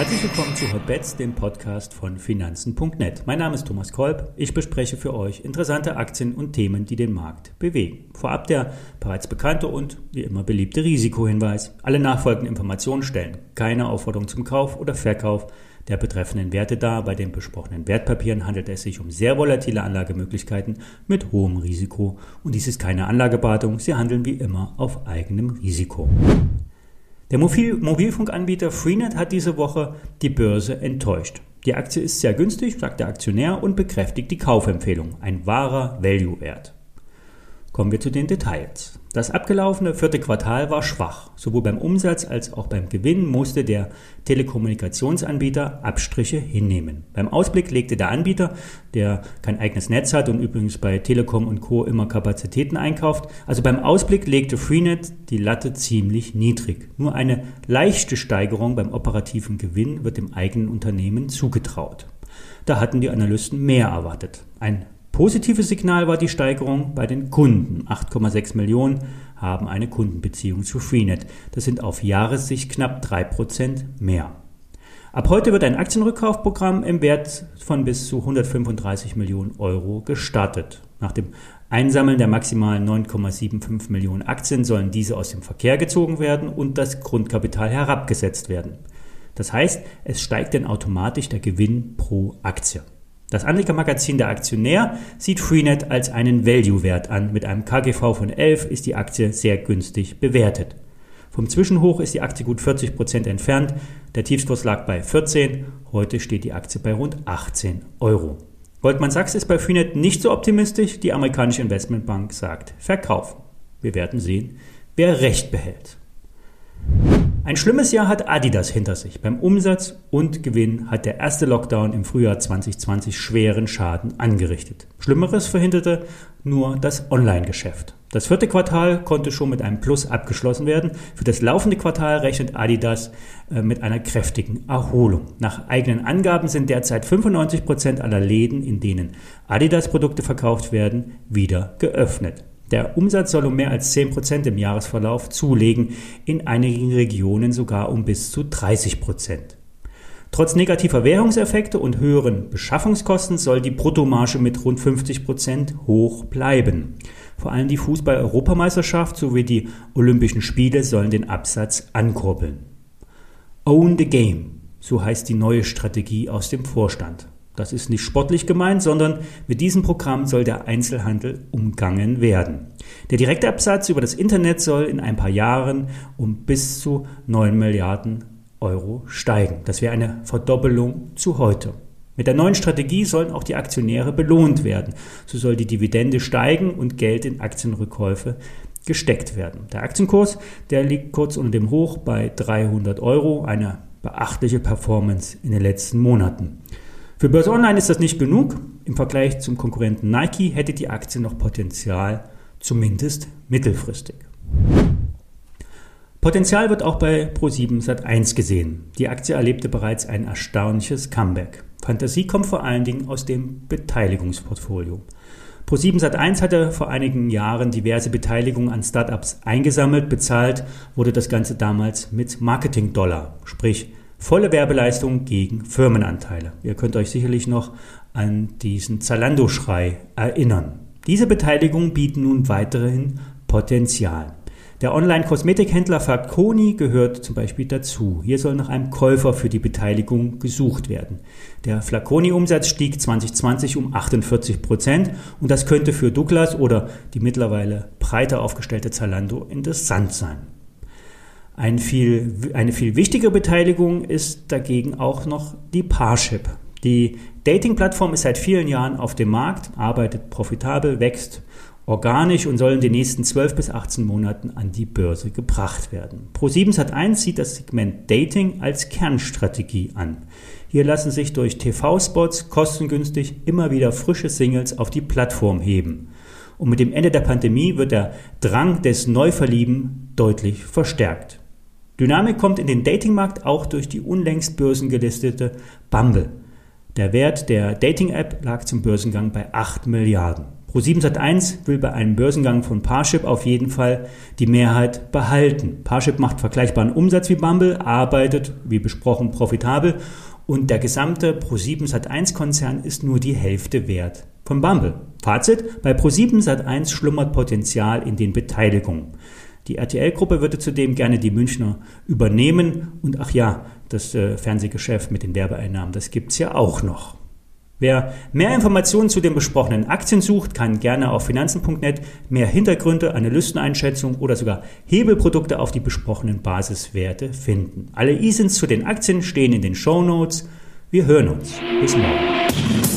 Herzlich willkommen zu Hotbets, dem Podcast von Finanzen.net. Mein Name ist Thomas Kolb. Ich bespreche für euch interessante Aktien und Themen, die den Markt bewegen. Vorab der bereits bekannte und wie immer beliebte Risikohinweis. Alle nachfolgenden Informationen stellen keine Aufforderung zum Kauf oder Verkauf der betreffenden Werte dar. Bei den besprochenen Wertpapieren handelt es sich um sehr volatile Anlagemöglichkeiten mit hohem Risiko. Und dies ist keine Anlageberatung. Sie handeln wie immer auf eigenem Risiko. Der Mobil Mobilfunkanbieter Freenet hat diese Woche die Börse enttäuscht. Die Aktie ist sehr günstig, sagt der Aktionär und bekräftigt die Kaufempfehlung. Ein wahrer Value-Wert. Kommen wir zu den Details. Das abgelaufene vierte Quartal war schwach. Sowohl beim Umsatz als auch beim Gewinn musste der Telekommunikationsanbieter Abstriche hinnehmen. Beim Ausblick legte der Anbieter, der kein eigenes Netz hat und übrigens bei Telekom und Co. immer Kapazitäten einkauft, also beim Ausblick legte Freenet die Latte ziemlich niedrig. Nur eine leichte Steigerung beim operativen Gewinn wird dem eigenen Unternehmen zugetraut. Da hatten die Analysten mehr erwartet. Ein Positives Signal war die Steigerung bei den Kunden. 8,6 Millionen haben eine Kundenbeziehung zu Freenet. Das sind auf Jahressicht knapp 3% mehr. Ab heute wird ein Aktienrückkaufprogramm im Wert von bis zu 135 Millionen Euro gestartet. Nach dem Einsammeln der maximalen 9,75 Millionen Aktien sollen diese aus dem Verkehr gezogen werden und das Grundkapital herabgesetzt werden. Das heißt, es steigt dann automatisch der Gewinn pro Aktie. Das Anlegermagazin Der Aktionär sieht Freenet als einen Value-Wert an. Mit einem KGV von 11 ist die Aktie sehr günstig bewertet. Vom Zwischenhoch ist die Aktie gut 40 Prozent entfernt. Der Tiefskurs lag bei 14. Heute steht die Aktie bei rund 18 Euro. Goldman Sachs ist bei Freenet nicht so optimistisch. Die amerikanische Investmentbank sagt verkaufen. Wir werden sehen, wer Recht behält. Ein schlimmes Jahr hat Adidas hinter sich. Beim Umsatz und Gewinn hat der erste Lockdown im Frühjahr 2020 schweren Schaden angerichtet. Schlimmeres verhinderte nur das Online-Geschäft. Das vierte Quartal konnte schon mit einem Plus abgeschlossen werden. Für das laufende Quartal rechnet Adidas äh, mit einer kräftigen Erholung. Nach eigenen Angaben sind derzeit 95 Prozent aller Läden, in denen Adidas-Produkte verkauft werden, wieder geöffnet. Der Umsatz soll um mehr als 10 Prozent im Jahresverlauf zulegen, in einigen Regionen sogar um bis zu 30 Prozent. Trotz negativer Währungseffekte und höheren Beschaffungskosten soll die Bruttomarge mit rund 50 Prozent hoch bleiben. Vor allem die Fußball-Europameisterschaft sowie die Olympischen Spiele sollen den Absatz ankurbeln. Own the Game, so heißt die neue Strategie aus dem Vorstand. Das ist nicht sportlich gemeint, sondern mit diesem Programm soll der Einzelhandel umgangen werden. Der Direktabsatz über das Internet soll in ein paar Jahren um bis zu 9 Milliarden Euro steigen. Das wäre eine Verdoppelung zu heute. Mit der neuen Strategie sollen auch die Aktionäre belohnt werden. So soll die Dividende steigen und Geld in Aktienrückkäufe gesteckt werden. Der Aktienkurs, der liegt kurz unter dem Hoch bei 300 Euro, eine beachtliche Performance in den letzten Monaten. Für Börse Online ist das nicht genug. Im Vergleich zum Konkurrenten Nike hätte die Aktie noch Potenzial, zumindest mittelfristig. Potenzial wird auch bei Pro7 Sat1 gesehen. Die Aktie erlebte bereits ein erstaunliches Comeback. Fantasie kommt vor allen Dingen aus dem Beteiligungsportfolio. Pro7 Sat1 hatte vor einigen Jahren diverse Beteiligungen an Startups eingesammelt, bezahlt wurde das Ganze damals mit Marketing-Dollar, sprich Volle Werbeleistung gegen Firmenanteile. Ihr könnt euch sicherlich noch an diesen Zalando-Schrei erinnern. Diese Beteiligungen bieten nun weiterhin Potenzial. Der Online-Kosmetikhändler Flaconi gehört zum Beispiel dazu. Hier soll nach einem Käufer für die Beteiligung gesucht werden. Der Flaconi-Umsatz stieg 2020 um 48 Prozent und das könnte für Douglas oder die mittlerweile breiter aufgestellte Zalando interessant sein. Ein viel, eine viel wichtigere Beteiligung ist dagegen auch noch die Parship. Die Dating-Plattform ist seit vielen Jahren auf dem Markt, arbeitet profitabel, wächst organisch und soll in den nächsten 12 bis 18 Monaten an die Börse gebracht werden. Pro7 Sat1 sieht das Segment Dating als Kernstrategie an. Hier lassen sich durch TV-Spots kostengünstig immer wieder frische Singles auf die Plattform heben. Und mit dem Ende der Pandemie wird der Drang des Neuverlieben deutlich verstärkt. Dynamik kommt in den Datingmarkt auch durch die unlängst börsengelistete Bumble. Der Wert der Dating-App lag zum Börsengang bei 8 Milliarden. Pro7 Sat1 will bei einem Börsengang von Parship auf jeden Fall die Mehrheit behalten. Parship macht vergleichbaren Umsatz wie Bumble, arbeitet, wie besprochen, profitabel und der gesamte Pro7 Sat1 Konzern ist nur die Hälfte wert von Bumble. Fazit, bei Pro7 Sat1 schlummert Potenzial in den Beteiligungen. Die RTL-Gruppe würde zudem gerne die Münchner übernehmen und ach ja, das äh, Fernsehgeschäft mit den Werbeeinnahmen, das gibt's ja auch noch. Wer mehr Informationen zu den besprochenen Aktien sucht, kann gerne auf finanzen.net mehr Hintergründe, Analysteneinschätzungen oder sogar Hebelprodukte auf die besprochenen Basiswerte finden. Alle ISINs zu den Aktien stehen in den Show Notes. Wir hören uns. Bis morgen.